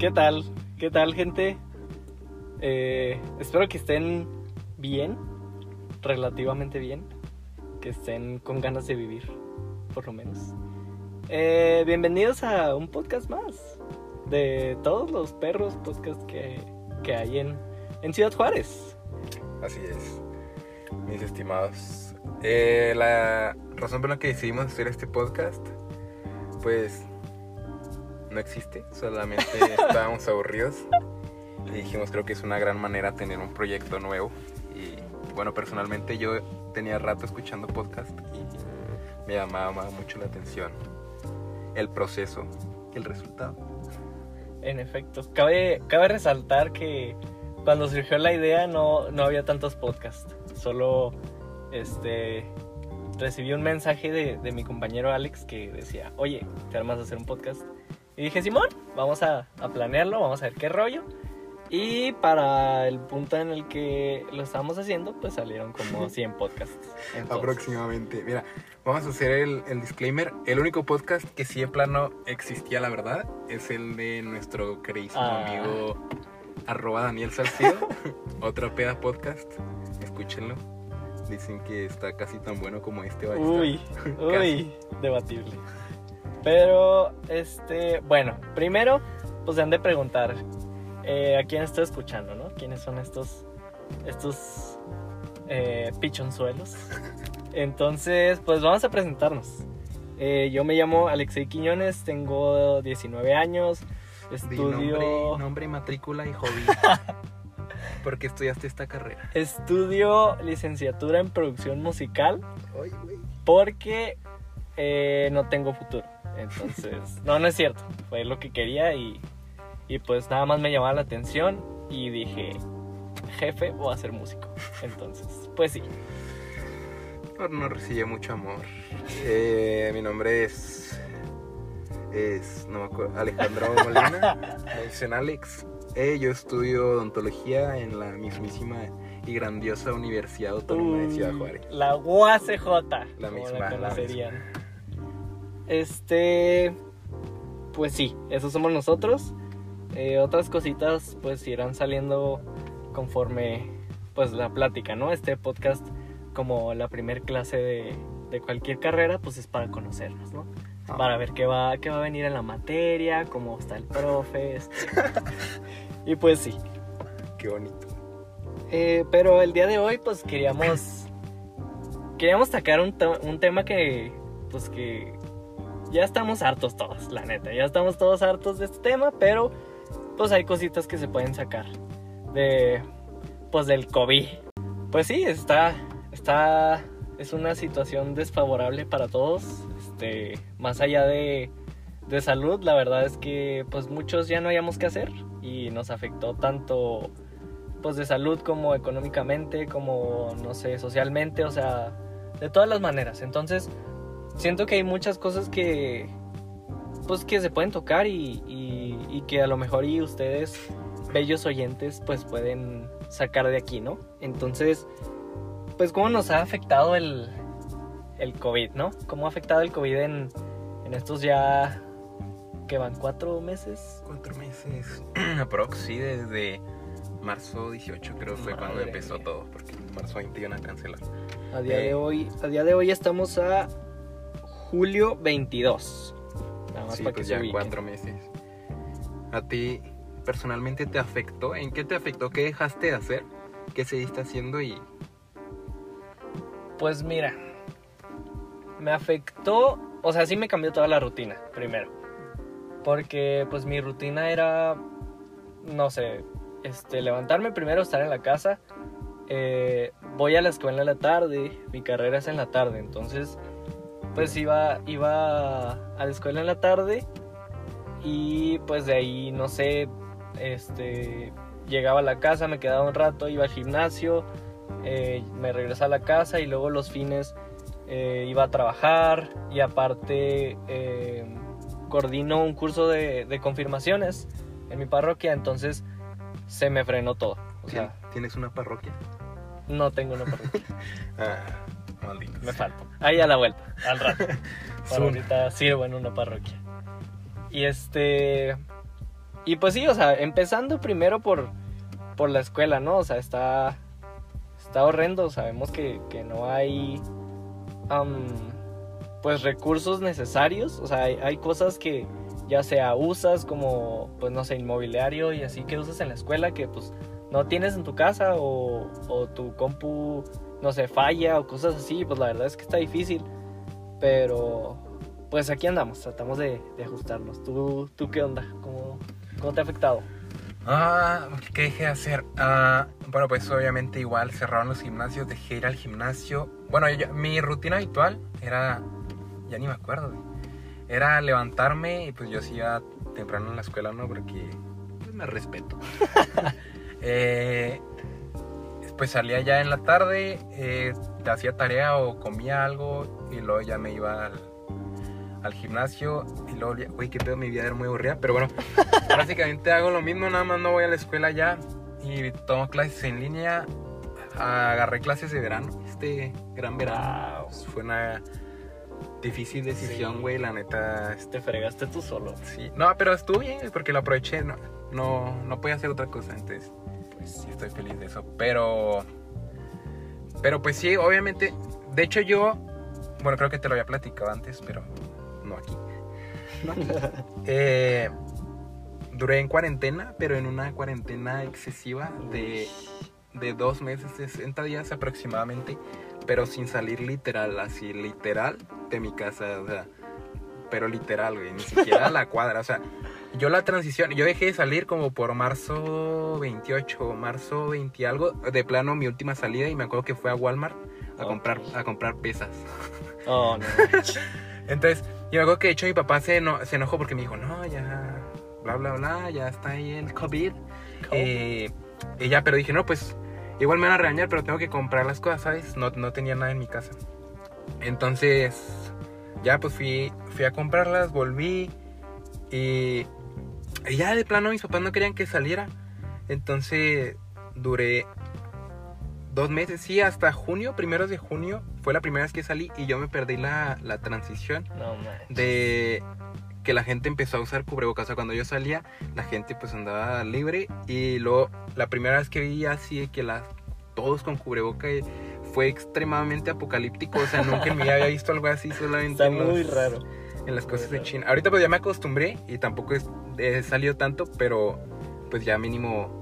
¿Qué tal? ¿Qué tal, gente? Eh, espero que estén bien, relativamente bien, que estén con ganas de vivir, por lo menos. Eh, bienvenidos a un podcast más de todos los perros podcast que, que hay en, en Ciudad Juárez. Así es, mis estimados. Eh, la razón por la que decidimos hacer este podcast, pues no existe, solamente estábamos aburridos y dijimos creo que es una gran manera tener un proyecto nuevo y bueno, personalmente yo tenía rato escuchando podcast y me llamaba mucho la atención el proceso y el resultado. En efecto, cabe, cabe resaltar que cuando surgió la idea no, no había tantos podcasts, solo este recibí un mensaje de, de mi compañero Alex que decía, oye, ¿te armas a hacer un podcast? Y dije, Simón, vamos a, a, planearlo, vamos a ver qué rollo. Y para el punto en el que lo estábamos haciendo, pues salieron como 100 podcasts. Entonces, Aproximadamente. Mira, vamos a hacer el, el, disclaimer. El único podcast que sí de plano existía, la verdad, es el de nuestro queridísimo ah. amigo arroba Daniel Salcido. Otra peda podcast. Escúchenlo. Dicen que está casi tan bueno como este. Va a uy, uy, debatible. Pero, este, bueno, primero, pues se han de preguntar eh, a quién estoy escuchando, ¿no? ¿Quiénes son estos, estos eh, pichonzuelos? Entonces, pues vamos a presentarnos. Eh, yo me llamo Alexei Quiñones, tengo 19 años, estudio... Nombre, nombre, matrícula y hobby. ¿Por qué estudiaste esta carrera? Estudio licenciatura en producción musical. Porque no tengo futuro. Entonces, no, no es cierto. Fue lo que quería y, y pues nada más me llamaba la atención y dije, jefe, voy a ser músico. Entonces, pues sí. No recibe mucho amor. Eh, mi nombre es. Es. No me acuerdo. Alejandro Molina. me dicen Alex. Eh, yo estudio odontología en la mismísima y grandiosa Universidad Autónoma de Ciudad Juárez. La UACJ. La misma. La serían. Este. Pues sí, esos somos nosotros. Eh, otras cositas pues irán saliendo conforme pues la plática, ¿no? Este podcast como la primer clase de, de cualquier carrera pues es para conocernos, ¿no? Ah. Para ver qué va, qué va a venir en la materia, cómo está el profe. Este. y pues sí. Qué bonito. Eh, pero el día de hoy pues queríamos queríamos sacar un, un tema que pues que ya estamos hartos todos, la neta, ya estamos todos hartos de este tema, pero pues hay cositas que se pueden sacar de pues del COVID. Pues sí, está está es una situación desfavorable para todos, este, más allá de de salud, la verdad es que pues muchos ya no hayamos que hacer y nos afectó tanto pues de salud como económicamente, como no sé, socialmente, o sea, de todas las maneras. Entonces, siento que hay muchas cosas que pues que se pueden tocar y, y, y, que a lo mejor y ustedes bellos oyentes pues pueden sacar de aquí no entonces pues cómo nos ha afectado el el covid no cómo ha afectado el covid en, en estos ya que van cuatro meses cuatro meses aprox sí desde marzo 18 creo fue Madre cuando empezó mía. todo porque en marzo 20 iban a cancelar. A día eh, de hoy a día de hoy estamos a julio 22. Nada más sí, para pues que ya se cuatro meses. ¿A ti personalmente te afectó? ¿En qué te afectó? ¿Qué dejaste de hacer? ¿Qué seguiste haciendo y...? Pues mira, me afectó, o sea, sí me cambió toda la rutina, primero. Porque pues mi rutina era, no sé, este, levantarme primero, estar en la casa. Eh, voy a la escuela en la tarde, mi carrera es en la tarde, entonces pues iba, iba a la escuela en la tarde y pues de ahí, no sé, este, llegaba a la casa, me quedaba un rato, iba al gimnasio, eh, me regresaba a la casa y luego los fines eh, iba a trabajar y aparte eh, coordino un curso de, de, confirmaciones en mi parroquia, entonces se me frenó todo. O sea, ¿Tienes una parroquia? No tengo una parroquia. ah. Malditos. Me falta. Ahí a la vuelta, al rato. Ahorita sirvo en una parroquia. Y este. y pues sí, o sea, empezando primero por, por la escuela, ¿no? O sea, está, está horrendo. Sabemos que, que no hay, pues, recursos necesarios. O sea, hay, hay cosas que ya sea usas como, pues, no sé, inmobiliario y así que usas en la escuela que, pues, no tienes en tu casa o, o tu compu, no sé, falla o cosas así. Pues la verdad es que está difícil. Pero, pues aquí andamos, tratamos de, de ajustarnos. ¿Tú, ¿Tú qué onda? ¿Cómo, ¿Cómo te ha afectado? Ah, ¿qué dejé de hacer? Ah, bueno, pues obviamente igual cerraron los gimnasios, dejé ir al gimnasio. Bueno, yo- mi rutina habitual era, ya ni me acuerdo, era levantarme y pues yo sí iba temprano en la escuela, ¿no? Porque pues, me respeto. Eh, pues salía ya en la tarde, eh, hacía tarea o comía algo y luego ya me iba al, al gimnasio y luego, güey, qué pedo, mi vida era muy aburrida, pero bueno, básicamente hago lo mismo, nada más no voy a la escuela ya y tomo clases en línea, agarré clases de verano, este gran verano, Wow. pues, fue una difícil decisión, Sí. güey, la neta, Te fregaste tú solo. sí, no, pero estuvo bien porque lo aproveché, no, no, no podía hacer otra cosa, entonces Pues sí estoy feliz de eso. Pero. Pero pues sí, obviamente. De hecho, yo. Bueno, creo que te lo había platicado antes, pero no aquí. No aquí. Eh, duré en cuarentena, pero en una cuarentena excesiva de, de dos meses, 60 días aproximadamente, pero sin salir literal, así literal de mi casa, o sea, pero literal, güey, ni siquiera a la cuadra, o sea, yo la transición, yo dejé de salir como por marzo 28, marzo 20 y algo, de plano mi última salida y me acuerdo que fue a Walmart a Ok. comprar a comprar pesas. Oh, no. Entonces, yo me acuerdo que de hecho mi papá se, eno- se enojó porque me dijo, no, ya, bla, bla, bla, ya está ahí el COVID. Eh, y ya, pero dije, no, pues igual me van a regañar, pero tengo que comprar las cosas, ¿sabes? No, no tenía nada en mi casa. Entonces, ya pues fui, fui a comprarlas, volví y, y ya de plano mis papás no querían que saliera. Entonces, duré dos meses, sí, hasta junio, primeros de junio, fue la primera vez que salí y yo me perdí la, la transición No, de que la gente empezó a usar cubrebocas. O sea, cuando yo salía, la gente pues andaba libre. Y luego, la primera vez que vi así que las, todos con cubrebocas fue extremadamente apocalíptico. O sea, nunca en mi vida había visto algo así, solamente Está los- muy raro. En las cosas de. China. Ahorita pues ya me acostumbré y tampoco es- he salido tanto, pero pues ya mínimo.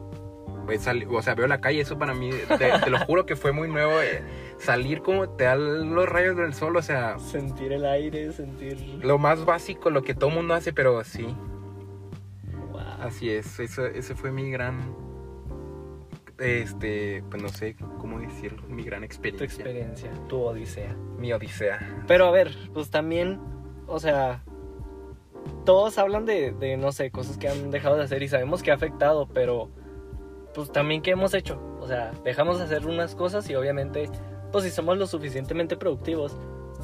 Pues, o sea, veo la calle, eso para mí, te, te lo juro que fue muy nuevo. eh, salir como te dan los rayos del sol, o sea, Sentir el aire, sentir. lo más básico, lo que todo mundo hace, pero sí, Wow. así es. Eso, ese fue mi gran, este, pues no sé cómo decirlo, mi gran Tu experiencia. experiencia, tu odisea. Mi odisea. Pero a ver, pues también, o sea, todos hablan de, de, no sé, cosas que han dejado de hacer y sabemos que ha afectado, pero pues también qué hemos hecho. O sea, dejamos de hacer unas cosas y obviamente, pues si somos lo suficientemente productivos,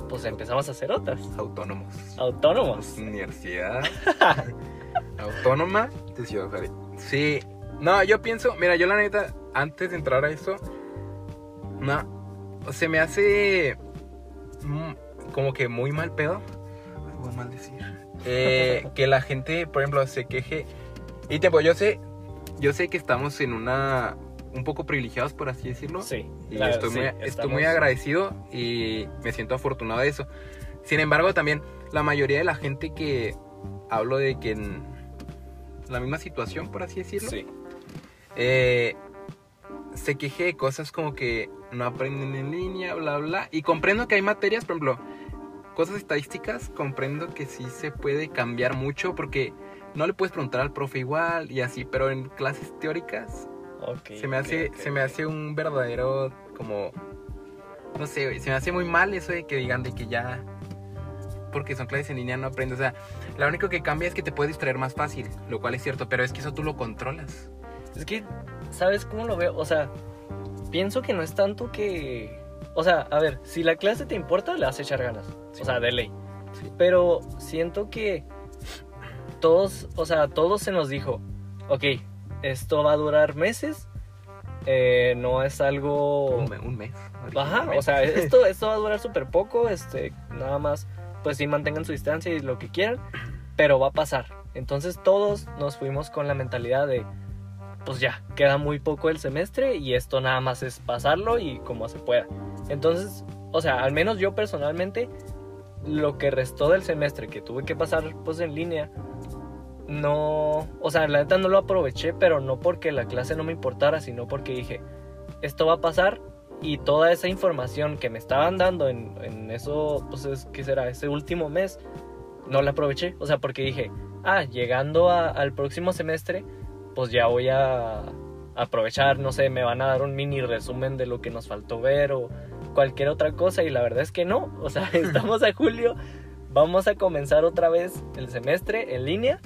pues empezamos a hacer otras. Autónomos. Autónomos. Universidad autónoma de Ciudad Juárez. Sí, no, yo pienso, mira, yo la neta, antes de entrar a eso, no, se me hace mm, como que muy mal pedo. Maldecir. Eh, que la gente, por ejemplo, se queje. Y tipo, yo sé, yo sé que estamos en una un poco privilegiados, por así decirlo. Sí. Y estoy, sí, muy, estoy muy agradecido y me siento afortunado de eso. Sin embargo, también la mayoría de la gente que hablo de que en la misma situación, por así decirlo, Sí. eh, se queje de cosas como que no aprenden en línea, bla, bla. Y comprendo que hay materias, por ejemplo, cosas estadísticas, comprendo que sí se puede cambiar mucho porque no le puedes preguntar al profe igual y así, pero en clases teóricas se me hace, se me hace un verdadero como no sé, se me hace muy mal eso de que digan de que ya porque son clases en línea no aprendes, o sea, lo único que cambia es que te puedes distraer más fácil, lo cual es cierto, pero es que eso tú lo controlas. Es que, ¿sabes cómo lo veo? O sea, pienso que no es tanto que... O sea, a ver, si la clase te importa, le vas a echar ganas. Sí. O sea, de ley. Sí. Pero siento que todos, o sea, todos se nos dijo, ok, esto va a durar meses, eh, no es algo... Un, me- un mes. Ajá, o sea, esto, esto va a durar súper poco, este, nada más, pues sí mantengan su distancia y lo que quieran, pero va a pasar. Entonces todos nos fuimos con la mentalidad de, pues ya, queda muy poco el semestre y esto nada más es pasarlo y como se pueda. Entonces, o sea, al menos yo personalmente, lo que restó del semestre que tuve que pasar pues en línea, no, o sea, la neta no lo aproveché, pero no porque la clase no me importara, sino porque dije, esto va a pasar y toda esa información que me estaban dando en, en eso, pues es que será ese último mes, no la aproveché, o sea, porque dije, ah, llegando al próximo semestre, pues ya voy a aprovechar, no sé, me van a dar un mini resumen de lo que nos faltó ver o cualquier otra cosa y la verdad es que no, o sea, estamos a julio, vamos a comenzar otra vez el semestre en línea.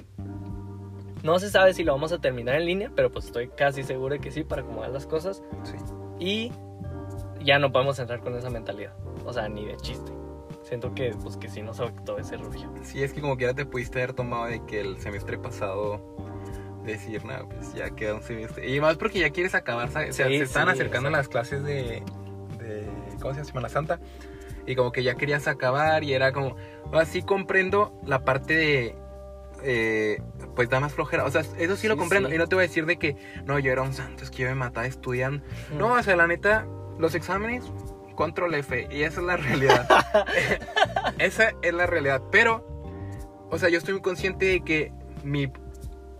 No se sabe si lo vamos a terminar en línea, pero pues estoy casi seguro de que sí para acomodar las cosas Sí. y ya no podemos entrar con esa mentalidad, o sea, ni de chiste. Siento que pues que sí nos afectó ese rollo. Sí, es que como quiera te pudiste haber tomado de que el semestre pasado decir, nada, pues ya queda un semestre. Y más porque ya quieres acabar, ¿sabes? o sea, Sí, se están sí, acercando exacto. las clases de, de, ¿cómo se llama? Semana Santa. Y como que ya querías acabar y era como, así comprendo la parte de, eh, pues da más flojera. O sea, eso sí, lo comprendo. Y no te voy a decir de que, no, yo era un santo, es que yo me mataba estudiando. No, o sea, la neta, los exámenes, control F, y esa es la realidad. esa es la realidad. Pero, o sea, yo estoy muy consciente de que mi.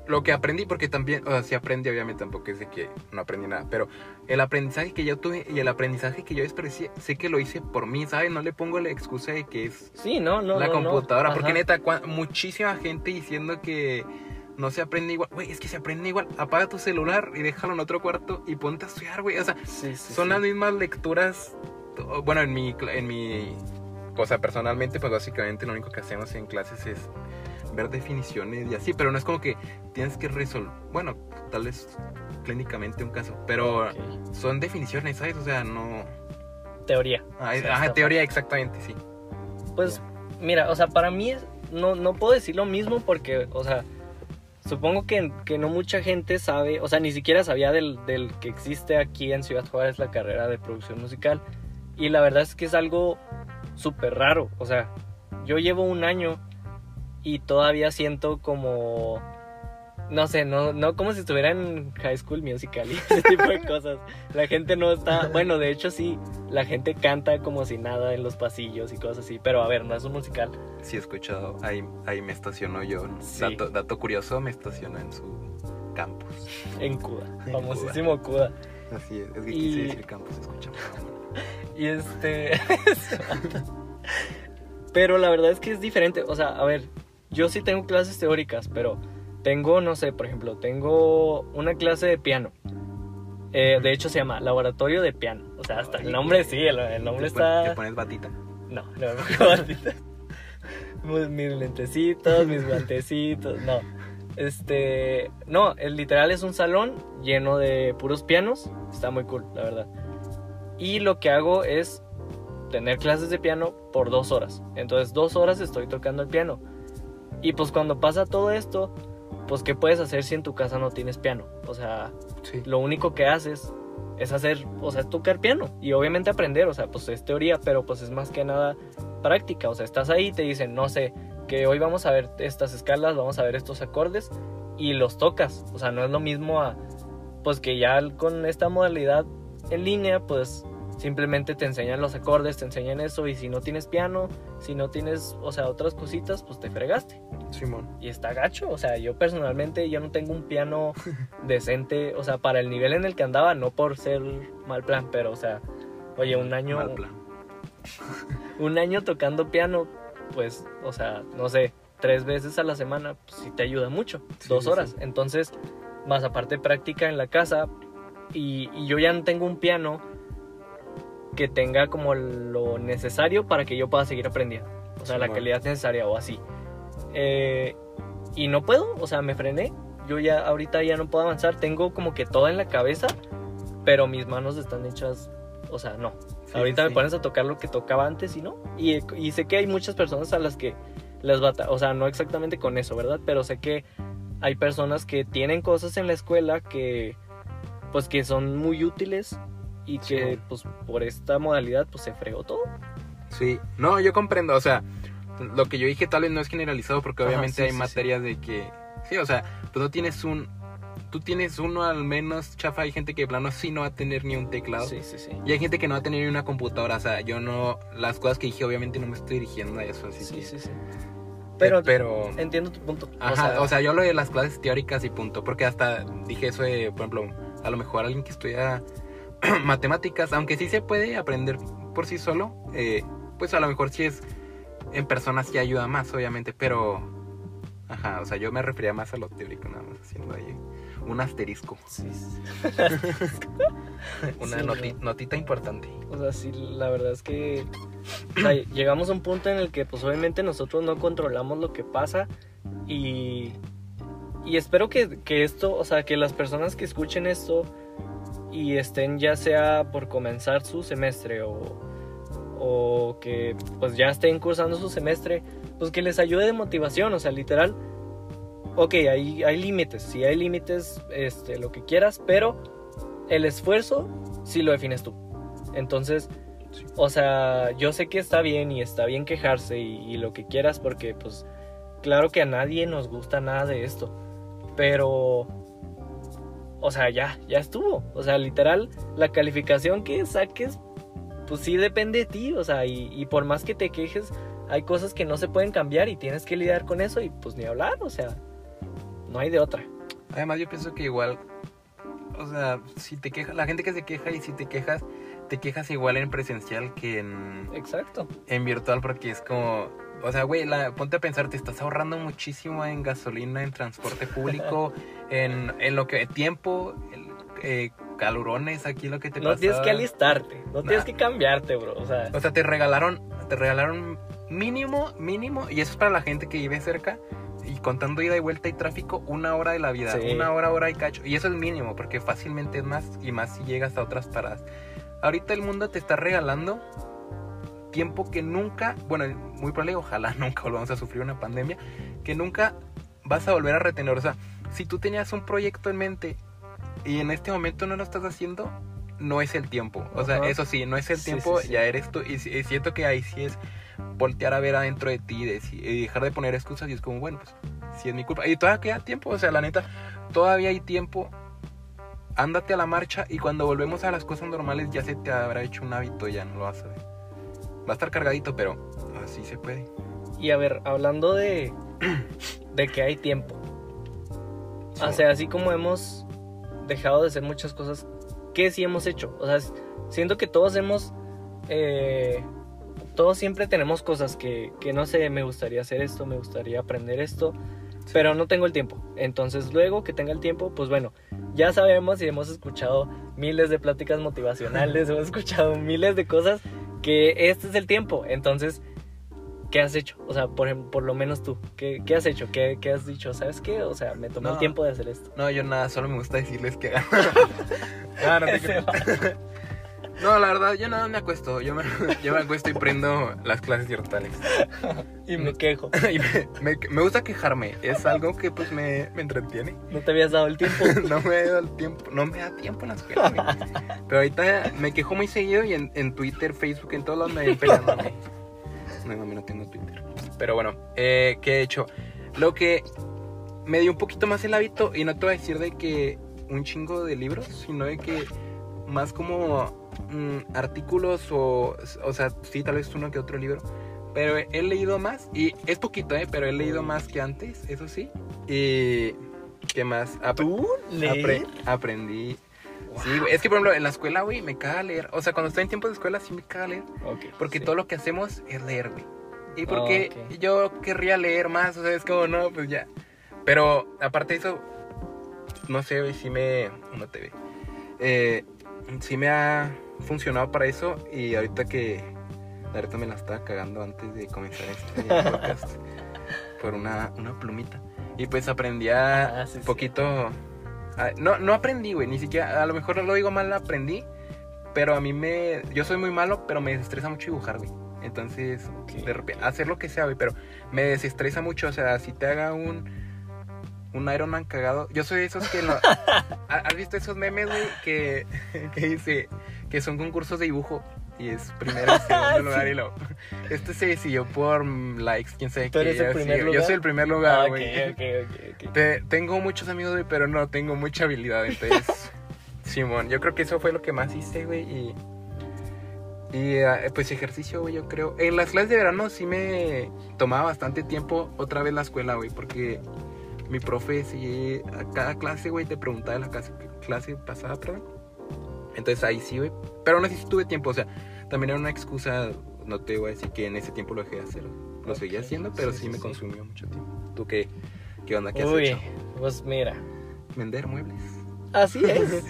Lo que aprendí, porque también, o sea, sí aprendí, obviamente, tampoco es de que no aprendí nada, pero el aprendizaje que yo tuve y el aprendizaje que yo desperdicié, sé que lo hice por mí, ¿sabes? No le pongo la excusa de que es Sí, no, no. la no, computadora, porque neta, muchísima gente diciendo que no se aprende igual. Güey, es que se aprende igual. Apaga tu celular y déjalo en otro cuarto y ponte a estudiar, güey. O sea, Sí, sí, son sí. las mismas lecturas. Bueno, en mi, en mi cosa personalmente, pues básicamente lo único que hacemos en clases es ver definiciones y así, pero no es como que tienes que resolver, bueno, tal vez clínicamente un caso, pero Ok. son definiciones, ¿sabes? O sea, no... Teoría. Ah, sea, ajá, teoría, exactamente, sí. Pues, mira, o sea, para mí es- no, no puedo decir lo mismo porque, o sea, supongo que, que no mucha gente sabe, o sea, ni siquiera sabía del, del que existe aquí en Ciudad Juárez la carrera de producción musical. Y la verdad es que es algo súper raro. O sea, yo llevo un año y todavía siento como... No sé, no, no como si estuviera en High School Musical y ese tipo de cosas. La gente no está... Bueno, de hecho sí, la gente canta como si nada en los pasillos y cosas así. Pero a ver, no es un musical. Sí, he escuchado. Ahí, ahí me estacionó yo. Dato, dato curioso, me estacionó en su campus. En Cuba. En famosísimo Cuba. Así es. Es que Y- quise decir campus, escucha. Y este. pero la verdad es que es diferente. O sea, a ver, yo sí tengo clases teóricas, pero tengo, no sé, por ejemplo, tengo una clase de piano. Eh, de hecho, se llama Laboratorio de Piano. O sea, hasta el nombre sí, el, el nombre ¿Te está. ¿Te pones batita? No, no me pongo batita. Mis- Mis lentecitos, mis guantecitos, no. Este, no, el literal es un salón lleno de puros pianos. Está muy cool, la verdad. Y lo que hago es tener clases de piano por dos horas. Entonces, dos horas estoy tocando el piano. Y pues cuando pasa todo esto, pues ¿qué puedes hacer si en tu casa no tienes piano? O sea, Sí. lo único que haces es hacer, o sea, es tocar piano y obviamente aprender, o sea, pues es teoría, pero pues es más que nada práctica, o sea, estás ahí y te dicen, no sé, que hoy vamos a ver estas escalas, vamos a ver estos acordes y los tocas, o sea, no es lo mismo a, pues que ya con esta modalidad en línea, pues simplemente te enseñan los acordes, te enseñan eso y si no tienes piano, si no tienes, o sea, otras cositas, pues te fregaste Simón. y está gacho. O sea, yo personalmente yo no tengo un piano decente, o sea, para el nivel en el que andaba, no por ser mal plan, pero o sea, oye, un año, Mal plan. un año tocando piano, pues, o sea, no sé, tres veces a la semana, pues sí te ayuda mucho, Sí, dos horas. sí. Entonces, más aparte práctica en la casa y, y yo ya no tengo un piano que tenga como lo necesario para que yo pueda seguir aprendiendo. O sea, la calidad necesaria o así. Eh, y no puedo, o sea, me frené. Yo ya ahorita ya no puedo avanzar. Tengo como que todo en la cabeza, pero mis manos están hechas, o sea, no. Sí, ahorita me pones a tocar lo que tocaba antes y no. Y, y sé que hay muchas personas a las que les bata, o sea, no exactamente con eso, ¿verdad? Pero sé que hay personas que tienen cosas en la escuela que, pues, que son muy útiles y que, pues, por esta modalidad, pues, se fregó todo. Sí. No, yo comprendo. O sea, lo que yo dije tal vez no es generalizado porque Ajá, obviamente sí, hay sí, materias de que, sí, o sea, tú no tienes un, tú tienes uno al menos, chafa, hay gente que de plano sí no va a tener ni un teclado. Sí, sí, sí. Y hay gente que no va a tener ni una computadora, o sea, yo no, las cosas que dije obviamente no me estoy dirigiendo a eso, así Sí, que... sí, sí. Pero, Pero, pero entiendo tu punto. Ajá, o sea, yo lo de las clases teóricas y punto, porque hasta dije eso de, por ejemplo, a lo mejor alguien que estudia matemáticas, aunque sí se puede aprender por sí solo, eh, pues a lo mejor sí es en personas sí ayuda más, obviamente, pero, ajá, o sea, yo me refería más a lo teórico, nada más haciendo ahí un asterisco, sí, sí. una Sí, noti- no. notita importante. O sea, sí, la verdad es que o sea, llegamos a un punto en el que pues obviamente nosotros no controlamos lo que pasa y, y espero que, que esto, o sea, que las personas que escuchen esto y estén ya sea por comenzar su semestre o, o que pues ya estén cursando su semestre, pues que les ayude de motivación, o sea, literal. Ok, hay, hay límites, sí hay límites, este, lo que quieras, pero el esfuerzo sí lo defines tú. Entonces, o sea, yo sé que está bien y está bien quejarse y, y lo que quieras porque pues claro que a nadie nos gusta nada de esto. Pero, o sea, ya, ya estuvo. O sea, literal, la calificación que saques, pues sí depende de ti. O sea, y, y por más que te quejes, hay cosas que no se pueden cambiar y tienes que lidiar con eso y pues ni hablar. O sea, no hay de otra. Además, yo pienso que igual, o sea, si te quejas, la gente que se queja y si te quejas, te quejas igual en presencial que en, Exacto. en virtual porque es como, o sea, güey, la- ponte a pensar, te estás ahorrando muchísimo en gasolina, en transporte público, en, en lo que, tiempo, el- eh, calurones, aquí lo que te No tienes que alistarte, no tienes Nah. que cambiarte, bro. O sea, O sea, te regalaron, te regalaron mínimo, mínimo, y eso es para la gente que vive cerca, y contando ida y vuelta y tráfico, una hora de la vida, Sí. una hora, hora y cacho. Y eso es mínimo, porque fácilmente es más, y más si llegas a otras paradas. Ahorita el mundo te está regalando tiempo que nunca, bueno, muy probable, ojalá nunca volvamos a sufrir una pandemia, que nunca vas a volver a retener. O sea, si tú tenías un proyecto en mente y en este momento no lo estás haciendo, no es el tiempo. O sea, Ajá. eso sí, no es el tiempo, sí, sí. ya eres tú. Y, si- y siento que ahí sí es voltear a ver adentro de ti y dejar de poner excusas y es como, bueno, pues sí es mi culpa. Y todavía queda tiempo, o sea, la neta, todavía hay tiempo. Ándate a la marcha y cuando volvemos a las cosas normales ya se te habrá hecho un hábito, ya no lo vas a ver. Va a estar cargadito, pero así se puede. y a ver, hablando de, de que hay tiempo. O sea, así como hemos dejado de hacer muchas cosas, ¿qué sí hemos hecho? O sea, siento que todos hemos... eh, todos siempre tenemos cosas que, que no sé, me gustaría hacer esto, me gustaría aprender esto, pero no tengo el tiempo. Entonces luego que tenga el tiempo, pues bueno, ya sabemos y hemos escuchado miles de pláticas motivacionales, hemos escuchado miles de cosas que este es el tiempo. Entonces, ¿qué has hecho? O sea, por, por lo menos tú, ¿qué, qué has hecho? ¿Qué, qué has dicho? ¿Sabes qué? O sea, me tomé el No. tiempo de hacer esto. No, yo nada, solo me gusta decirles que no, te va. No, la verdad, yo nada me acuesto. Yo me, yo me acuesto y prendo las clases virtuales. y me quejo. Y me, me- me gusta quejarme. Es algo que pues me, me entretiene. No te habías dado el tiempo. No me da el tiempo, no me da tiempo en la escuela. Pero ahorita me quejo muy seguido y en, en Twitter, Facebook, en todos lados me peleándome. No, mami, no tengo Twitter. Pero bueno, eh, ¿qué he hecho? Lo que me dio un poquito más el hábito, y no te voy a decir de que un chingo de libros, sino de que más como mm, artículos o, o sea, sí, tal vez uno que otro libro. Pero he leído más, y es poquito, ¿eh? Pero he leído más que antes, eso sí. Y... ¿Qué más? Apre- ¿Tú? apre- ¿Leer? aprendí... Sí, güey, es que por ejemplo en la escuela, güey, me caga leer. O sea, cuando estoy en tiempo de escuela sí me caga leer. Ok, Porque sí. todo lo que hacemos es leer, güey. Y porque Ah, ok. yo querría leer más, o sea, es como, no, pues ya. Pero aparte de eso, no sé, güey, sí me... No te ve. Eh, sí me ha funcionado para eso y ahorita que... Ahorita me la estaba cagando antes de comenzar este podcast por una, una plumita. Y pues aprendí a Ah, sí, poquito... a- no, no aprendí, güey, ni siquiera... A lo mejor lo digo mal, aprendí. Pero a mí me... Yo soy muy malo, pero me desestresa mucho dibujar, güey. Entonces, de repente, hacer lo que sea, güey, pero me desestresa mucho. O sea, si te haga un, un Iron Man cagado. Yo soy de esos que. no- ¿Ha- ¿Has visto esos memes, güey? Que, que dice que son concursos de dibujo y es primero y segundo lugar y lo. Este se decidió por likes, quién sabe ¿Tú qué. eres el Yo soy el primer Ah, lugar, ok, güey. ok, ok, ok. Te- tengo muchos amigos, güey, pero no tengo mucha habilidad. Entonces, Simón, yo creo que eso fue lo que más hice, güey. Y, y ah, pues ejercicio, güey, yo creo. En las clases de verano sí me tomaba bastante tiempo otra vez la escuela, güey, porque mi profe, sí, a cada clase, güey, te preguntaba de la clase, clase pasada, perdón. Entonces ahí sí, güey. Pero aún así sí tuve tiempo, o sea, también era una excusa. No te voy a decir que en ese tiempo lo dejé de hacer. Lo Ok, seguía haciendo, pero sí, sí, sí, me sí. consumió mucho tiempo. ¿Tú qué, qué onda? ¿Qué has Uy, hecho? pues mira, Vender muebles. así es,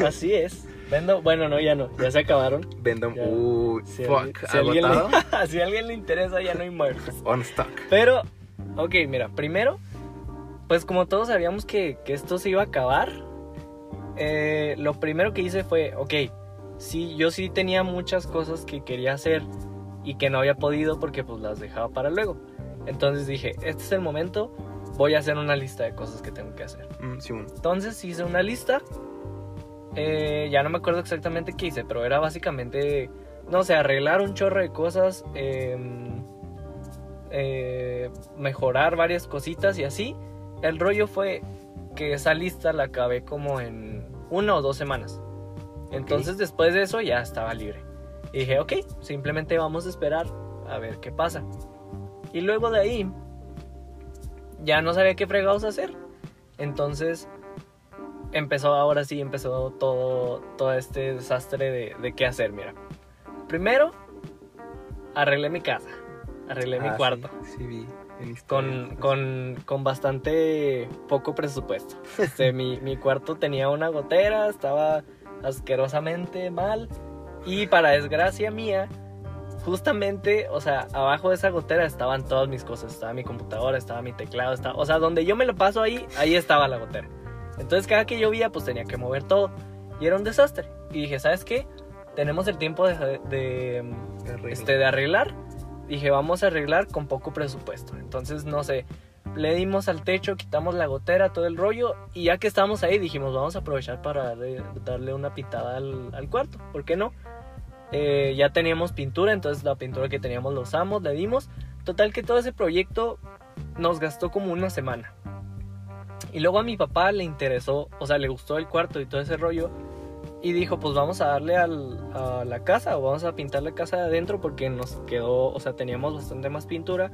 así es. Vendo, bueno, no, ya no, ya se acabaron. Vendo. Uy, Si, fuck. si alguien le, si a alguien le interesa, ya no hay muertos. On stock. Pero, ok, mira, primero, pues como todos sabíamos que, que esto se iba a acabar, eh, lo primero que hice fue, ok, sí, yo sí tenía muchas cosas que quería hacer y que no había podido porque pues las dejaba para luego. Entonces dije, este es el momento, voy a hacer una lista de cosas que tengo que hacer. Mm. Entonces hice una lista. eh, ya no me acuerdo exactamente qué hice, pero era básicamente, no sé, arreglar un chorro de cosas, em, eh, mejorar varias cositas y así. El rollo fue que esa lista la acabé como en una o dos semanas. Entonces después de eso ya estaba libre. Y dije, ok, simplemente vamos a esperar a ver qué pasa. Y luego de ahí, ya no sabía qué fregados hacer. Entonces empezó ahora sí, empezó todo, todo este desastre de, de qué hacer, mira. Primero, arreglé mi casa, arreglé mi Ah, cuarto. Sí, sí vi Con, historias. con, con bastante poco presupuesto. Este, mi, mi cuarto tenía una gotera, estaba asquerosamente mal. Y para desgracia mía, justamente, o sea, abajo de esa gotera estaban todas mis cosas. Estaba mi computadora, estaba mi teclado, estaba, o sea, donde yo me lo paso ahí, ahí estaba la gotera. Entonces cada que llovía, pues tenía que mover todo. Y era un desastre. Y dije, ¿sabes qué? Tenemos el tiempo de, de, este, de arreglar. Dije, vamos a arreglar con poco presupuesto. Entonces, no sé, le dimos al techo, quitamos la gotera, todo el rollo. Y ya que estábamos ahí, dijimos, vamos a aprovechar para darle, una pintada al, al cuarto. ¿Por qué no? Eh, ya teníamos pintura, entonces la pintura que teníamos la usamos, le dimos. Total que todo ese proyecto nos gastó como una semana. Y luego a mi papá le interesó, o sea, le gustó el cuarto y todo ese rollo. Y dijo, pues vamos a darle al- a la casa o vamos a pintar la casa de adentro porque nos quedó, o sea, teníamos bastante más pintura.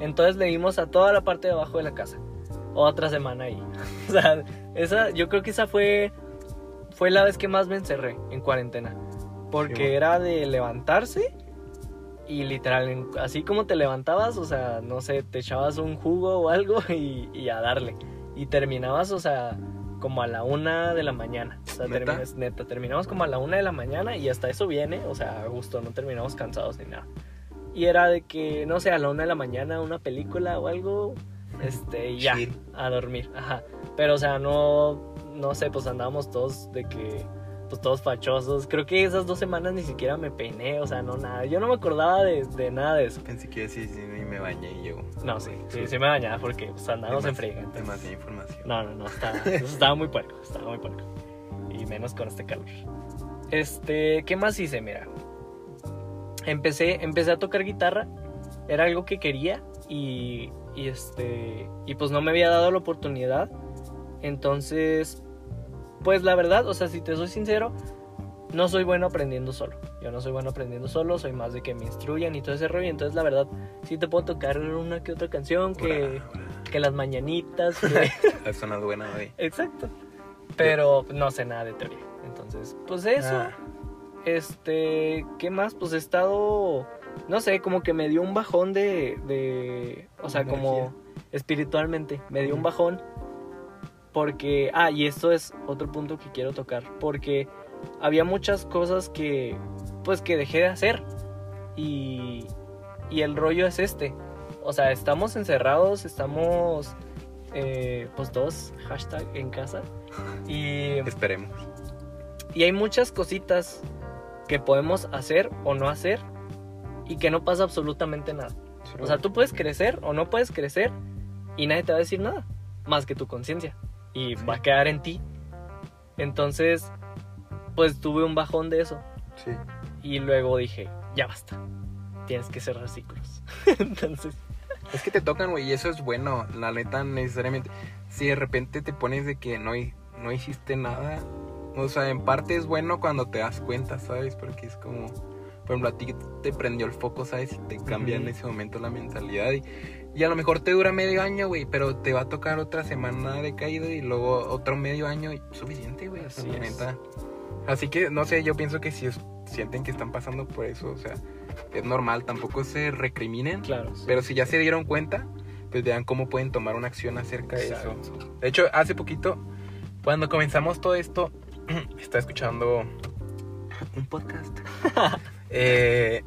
Entonces le dimos a toda la parte de abajo de la casa. Otra semana ahí. o sea, esa, yo creo que esa fue, fue la vez que más me encerré en cuarentena. Porque Sí, bueno. era de levantarse y literal, así como te levantabas, o sea, no sé, te echabas un jugo o algo y, y a darle. Y terminabas, o sea, como a la una de la mañana. O sea, ¿Neta? terminas- neta, terminamos como a la una de la mañana y hasta eso viene, o sea, a gusto, no terminamos cansados ni nada. Y era de que, no sé, a la una de la mañana una película o algo, este, y ya, a dormir, ajá. Pero, o sea, no, no sé, pues andábamos todos de que, pues todos fachosos. Creo que esas dos semanas ni siquiera me peiné, o sea, no nada. Yo no me acordaba de, de nada de eso. Pensé que sí, sí, y me bañé y llegó. No, sí, sí, sí me bañaba porque pues, andábamos en friega. Demasiada información. no, no, no, estaba, estaba muy puerco, estaba muy puerco. Y menos con este calor. Este, ¿qué más hice? Mira, empecé, empecé a tocar guitarra, era algo que quería y, y este, y pues no me había dado la oportunidad. Entonces, pues la verdad, o sea, si te soy sincero, no soy bueno aprendiendo solo. Yo no soy bueno aprendiendo solo, soy más de que me instruyan y todo ese rollo. Entonces, la verdad, sí te puedo tocar una que otra canción, que, que las mañanitas, que... Sonado buena hoy. Exacto. Pero no sé nada de teoría. Entonces, pues eso. Ah. Este, ¿qué más? Pues he estado, no sé, como que me dio un bajón de, de o sea, como espiritualmente, me dio un bajón. Porque, ah, y esto es otro punto que quiero tocar. Porque había muchas cosas que, pues, que dejé de hacer. Y, y el rollo es este. O sea, estamos encerrados, estamos, eh, pues, todos, hashtag en casa. Y, Esperemos. y hay muchas cositas que podemos hacer o no hacer y que no pasa absolutamente nada. O sea, tú puedes crecer o no puedes crecer y nadie te va a decir nada más que tu conciencia y va a quedar en ti. Entonces, pues tuve un bajón de eso Sí. Y luego dije, ya basta. Tienes que cerrar ciclos. Entonces, Es que te tocan, güey, y eso es bueno, la neta, necesariamente. Si de repente te pones de que no, no hiciste nada, o sea, en parte es bueno cuando te das cuenta, ¿sabes? Porque es como, por ejemplo, a ti te prendió el foco, ¿sabes? Y te cambia en Ujú. ese momento la mentalidad. Y, y a lo mejor te dura medio año, güey, pero te va a tocar otra semana de caída y luego otro medio año y suficiente, güey. Así. Así que, no sé, yo pienso que si es- sienten que están pasando por eso, o sea, es normal, tampoco se recriminen. claro. sí. Pero si ya se dieron cuenta, pues vean cómo pueden tomar una acción acerca de Exacto. eso. De hecho, hace poquito, cuando comenzamos todo esto, estaba escuchando un podcast eh,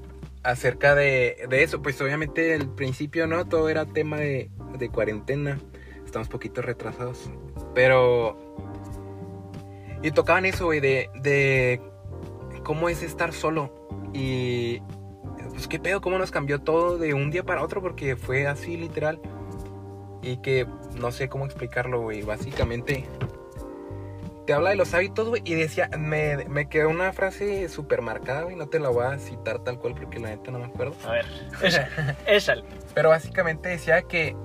acerca de, de eso. Pues obviamente al principio, ¿no? Todo era tema de, de cuarentena. Estamos poquito retrasados. Pero... Y tocaban eso, güey, de, de cómo es estar solo. Y pues qué pedo, cómo nos cambió todo de un día para otro, porque fue así literal. Y que no sé cómo explicarlo, güey. Básicamente te habla de los hábitos, güey. Y decía, me, me quedó una frase súper marcada, güey. No te la voy a citar tal cual porque la neta no me acuerdo. A ver, échale. Pero básicamente decía que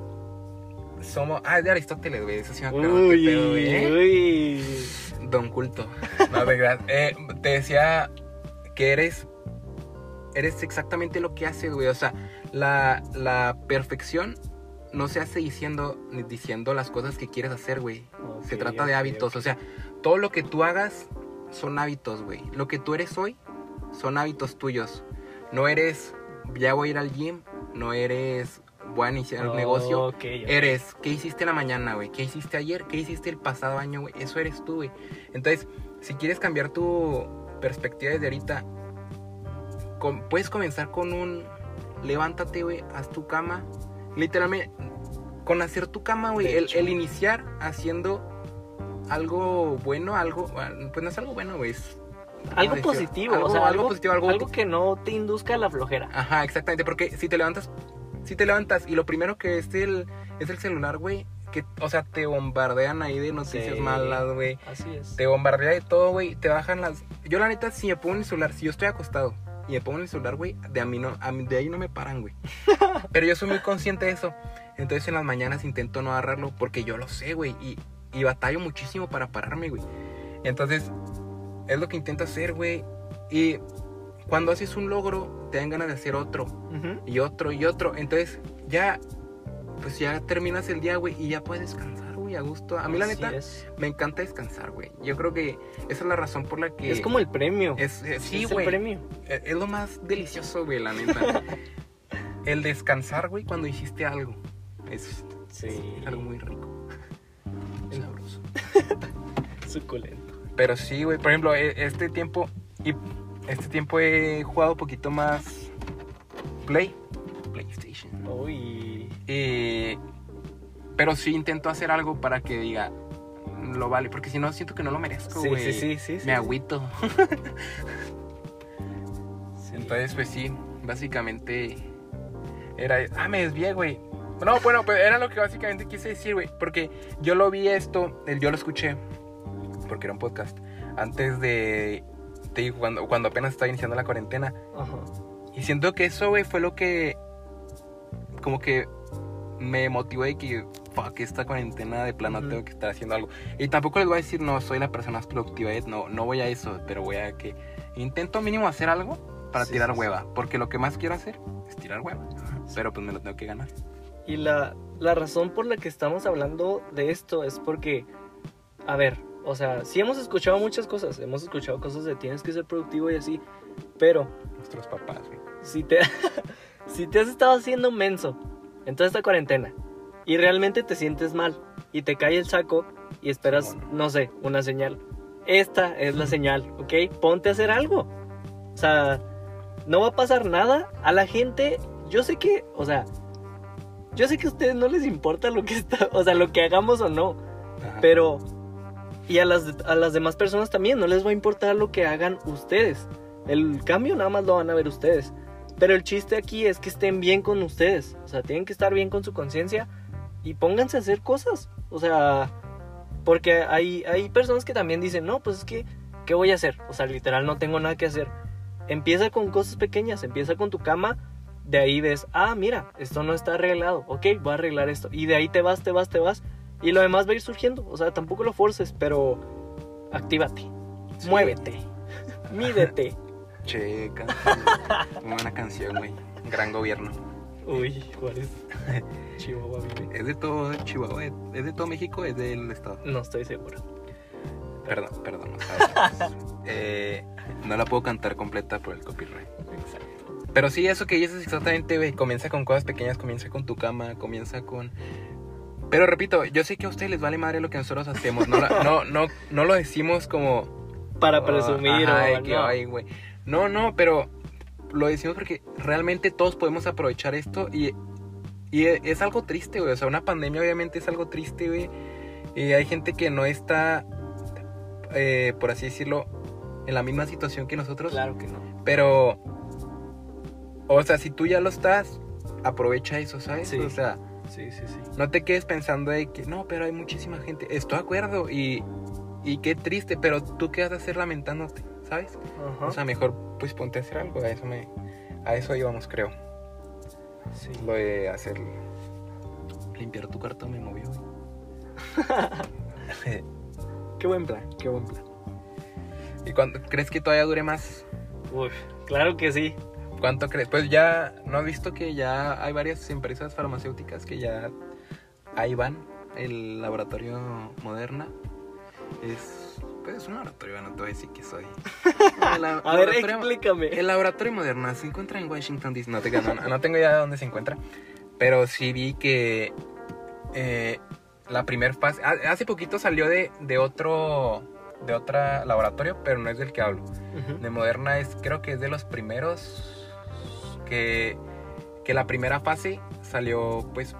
somos. Ah, es de Aristóteles, güey. Eso sí me acuerdo. Uy, pedo, güey, ¿eh? uy. Don culto. No, de verdad. Eh, te decía que eres. Eres exactamente lo que haces, güey. O sea, la, la perfección no se hace diciendo, ni diciendo las cosas que quieres hacer, güey. Se trata de hábitos. O sea, todo lo que tú hagas son hábitos, güey. Lo que tú eres hoy son hábitos tuyos. No eres, ya voy a ir al gym. No eres, voy a iniciar un negocio. Ok, ok. Eres, ¿qué hiciste la mañana, güey? ¿Qué hiciste ayer? ¿Qué hiciste el pasado año, güey? Eso eres tú, güey. Entonces, si quieres cambiar tu perspectiva desde ahorita, puedes comenzar con un levántate, güey, haz tu cama. Literalmente, con hacer tu cama, güey, el, el iniciar haciendo algo bueno, algo, pues no es algo bueno, güey. es- Algo decir? positivo, Algo- o sea, algo algo, positivo, algo- algo que no te induzca a la flojera. Ajá, exactamente, porque si te levantas, si te levantas y lo primero que es el, es el celular, güey, que, o sea, te bombardean ahí de noticias Sí. malas, güey. Así es. Te bombardea de todo, güey. Te bajan las. Yo, la neta, si me pongo en el celular, si yo estoy acostado y me pongo en el celular, güey, de, a mí no, a mí- de ahí no me paran, güey. Pero yo soy muy consciente de eso. Entonces, en las mañanas intento no agarrarlo porque yo lo sé, güey. Y, y batallo muchísimo para pararme, güey. Entonces, es lo que intento hacer, güey. Y cuando haces un logro, te dan ganas de hacer otro Ujú. y otro y otro. Entonces, ya, pues ya terminas el día, güey, y ya puedes descansar, güey, a gusto. A mí, la Así neta, Es. me encanta descansar, güey. Yo creo que esa es la razón por la que. Es como el premio. Es, es- sí, Es el güey. premio. Es, es lo más delicioso, güey, la neta. el descansar, güey, cuando hiciste algo. Es, Sí. es algo muy rico. Suculento. Pero sí, güey, por ejemplo, e- este tiempo. Y este tiempo he jugado un poquito más. Play. PlayStation. Uy. Y- pero sí intento hacer algo para que diga. Lo vale, porque si no siento que no lo merezco, güey. sí, sí, sí, sí, Me sí. agüito. Sí. Entonces, pues sí, básicamente era. Ah, me desvié, güey. No, bueno, pues era lo que básicamente quise decir, güey. Porque yo lo vi esto, yo lo escuché, porque era un podcast, antes de. Te digo, cuando, cuando apenas estaba iniciando la cuarentena. Ajá. Y siento que eso, güey, fue lo que. Como que me motivó de que. Fuck, esta cuarentena de plano Ujú. tengo que estar haciendo algo. Y tampoco les voy a decir, no, soy la persona más productiva. eh, No, no voy a eso, pero voy a que. Intento mínimo hacer algo para Sí, tirar sí, sí. hueva. Porque lo que más quiero hacer es tirar hueva. Pero pues me lo tengo que ganar. Y la, la razón por la que estamos hablando de esto es porque, a ver, o sea, sí hemos escuchado muchas cosas, hemos escuchado cosas de tienes que ser productivo y así, pero Nuestros papás, güey. si te, si te has estado haciendo menso en toda esta cuarentena y realmente te sientes mal y te cae el saco y esperas, no sé, una señal, esta es la señal, ¿ok? Ponte a hacer algo. O sea, no va a pasar nada a la gente. Yo sé que, o sea, yo sé que a ustedes no les importa lo que está, o sea, lo que hagamos o no, Ajá. pero y a las a las demás personas también no les va a importar lo que hagan ustedes. El cambio nada más lo van a ver ustedes. Pero el chiste aquí es que estén bien con ustedes, o sea, tienen que estar bien con su conciencia y pónganse a hacer cosas. O sea, porque hay hay personas que también dicen, "No, pues es que ¿qué voy a hacer?" O sea, literal no tengo nada que hacer. empieza con cosas pequeñas, empieza con tu cama, de ahí ves, ah, mira, esto no está arreglado, ok, voy a arreglar esto. Y de ahí te vas, te vas, te vas. Y lo demás va a ir surgiendo. O sea, tampoco lo forces, pero actívate, Sí. muévete, mídete. Che, canción. Muy buena canción, güey. Gran gobierno. Uy, Juárez. Chihuahua vive. ¿Es de todo Chihuahua? ¿Es de todo México? ¿Es del estado? No estoy seguro. Perdón, perdón. Eh, no la puedo cantar completa por el copyright. Exacto. Pero sí, eso que dices exactamente, güey. Comienza con cosas pequeñas, comienza con tu cama, comienza con... Pero repito, yo sé que a ustedes les vale madre lo que nosotros hacemos. No, la- no, no, no lo decimos como... Para presumir Ajá, o que, no. ay, güey. No, no, pero lo decimos porque realmente todos podemos aprovechar esto y, y es algo triste, güey. O sea, una pandemia obviamente es algo triste, güey. Y hay gente que no está, eh, por así decirlo, en la misma situación que nosotros. Claro que no. Pero, o sea, si tú ya lo estás, aprovecha eso, ¿sabes? Sí. O sea, Sí, sí, sí. no te quedes pensando de que no, pero hay muchísima gente. Estoy de acuerdo y, y qué triste, pero tú qué vas a hacer lamentándote, ¿sabes? Ajá. O sea, mejor pues ponte a hacer algo. A eso me, a eso íbamos, creo. sí. Lo de hacer limpiar tu cuarto me movió. Qué buen plan, qué buen plan. ¿Y cuánto crees que todavía dure más? Uy, claro que sí. ¿Cuánto crees? Pues ya, ¿no has visto que ya hay varias empresas farmacéuticas que ya ahí van? El laboratorio Moderna es, pues es un laboratorio, no te voy a decir que soy. El A ver, explícame. El laboratorio Moderna se encuentra en Washington DC. No, no, no tengo idea de dónde se encuentra. Pero sí vi que eh, la primera fase. ha- Hace poquito salió de, de otro. De otro laboratorio, pero no es del que hablo. Ujú. De Moderna es, creo que es de los primeros. Que, que la primera fase salió pues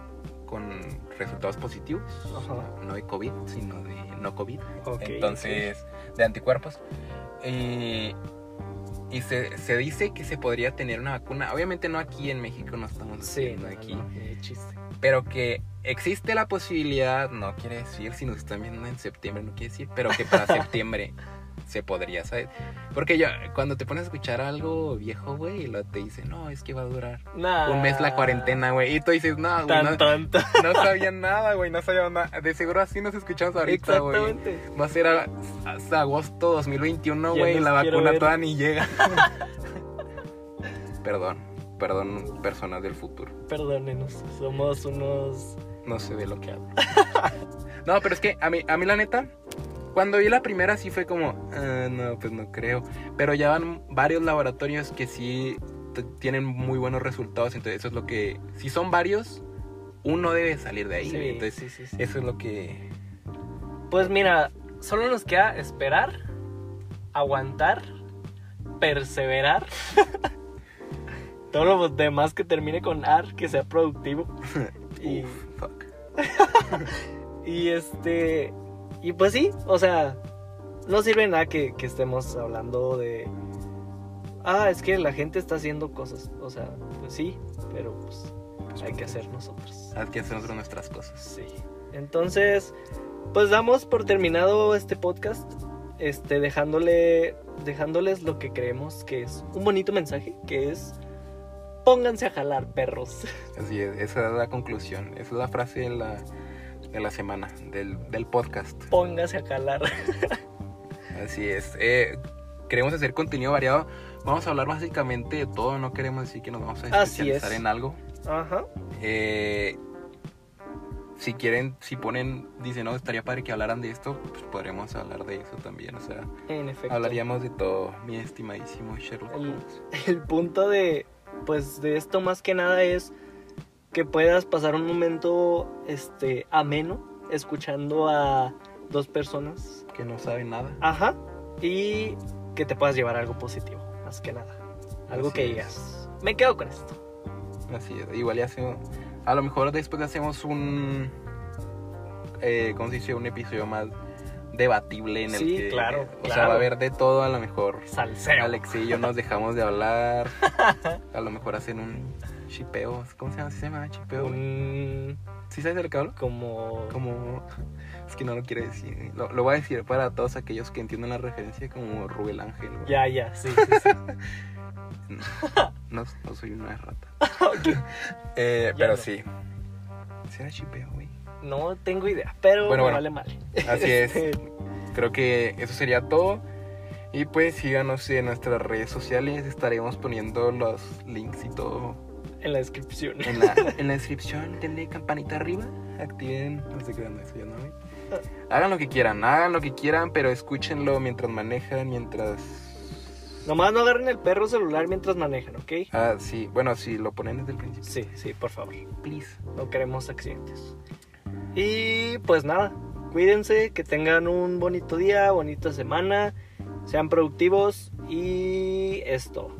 con resultados positivos. Ajá. No de COVID, sino de no COVID. Entonces, de anticuerpos. Y, y se, se dice que se podría tener una vacuna. Obviamente no aquí en México, no estamos Sí, no, aquí. no, chiste. Pero que existe la posibilidad, no quiere decir, si nos están viendo en septiembre, no quiere decir, pero que para septiembre se podría, ¿sabes? Porque yo, cuando te pones a escuchar algo viejo, güey, y lo te dice, no, es que va a durar Nah. un mes la cuarentena, güey. Y tú dices, no, güey, no, no sabía nada, güey, no sabía nada. De seguro así nos escuchamos ahorita, güey. Exactamente. Va a ser a- hasta agosto 2021, Ya güey, y la vacuna ver. todavía ni llega. perdón, perdón, personas del futuro. Perdónenos, somos unos. No se ve lo que hago. no, pero es que a mí, a mí la neta, cuando vi la primera sí fue como, "Ah, no, pues no creo. Pero ya van varios laboratorios que sí tienen muy buenos resultados. Entonces eso es lo que, si son varios, uno debe salir de ahí. Sí. Entonces sí, sí, sí. eso es lo que... Pues mira, solo nos queda esperar, aguantar, perseverar. Todo lo demás que termine con AR, que sea productivo. Y, Uf, fuck. y este. Y pues sí, o sea, no sirve nada que, que estemos hablando de. Ah, es que la gente está haciendo cosas. O sea, pues sí, pero pues hay que hacer nosotros. Hay que hacer nosotros nuestras cosas. Sí. Entonces, pues damos por terminado este podcast. Este, dejándole. Dejándoles lo que creemos que es un bonito mensaje, que es. Pónganse a jalar, perros. Así es, esa es la conclusión. Esa es la frase de la, de la semana, del, del podcast. Pónganse a jalar. Así es. Eh, queremos hacer contenido variado. Vamos a hablar básicamente de todo. No queremos decir que nos vamos a Así especializar es. en algo. Ajá. Eh, si quieren, si ponen, dicen, no, estaría padre que hablaran de esto, pues podremos hablar de eso también. O sea, En efecto. hablaríamos de todo, mi estimadísimo Sherlock El- Holmes. el punto de pues de esto más que nada es que puedas pasar un momento este ameno escuchando a dos personas. Que no saben nada. ajá. Y que te puedas llevar algo positivo más que nada. Algo Así que es. digas me quedo con esto Así es, igual ya hacemos, a lo mejor después hacemos un, eh, ¿cómo se dice? Un episodio más debatible en el Sí, que, claro, o sea, va a haber de todo, a lo mejor salseo. Alex y yo nos dejamos de hablar, a lo mejor hacen un chipeo, ¿cómo se llama? ¿Sí se llama chipeo? güey? un ¿Sí sabes de lo que hablo? como Como, es que no lo quiero decir, lo, lo voy a decir para todos aquellos que entiendan la referencia como Rubel Ángel, güey. ya ya sí sí, sí. No, no soy una rata. Eh, pero no. sí. ¿Será chipeo, güey? No tengo idea, pero Bueno, me bueno. vale mal. Así es. Este, Creo que eso sería todo. Y pues síganos en nuestras redes sociales. Estaremos poniendo los links y todo En la descripción. en la, en la descripción. Denle campanita arriba. Activen. No sé qué onda eso ya no, güey. Hagan lo que quieran, hagan lo que quieran, pero escúchenlo mientras manejan, mientras. Nomás no agarren el perro celular mientras manejan, ¿ok? Ah, sí. Bueno, sí, lo ponen desde el principio. Sí, sí, por favor. Please. No queremos accidentes. Y pues nada, cuídense, que tengan un bonito día, bonita semana, sean productivos y esto.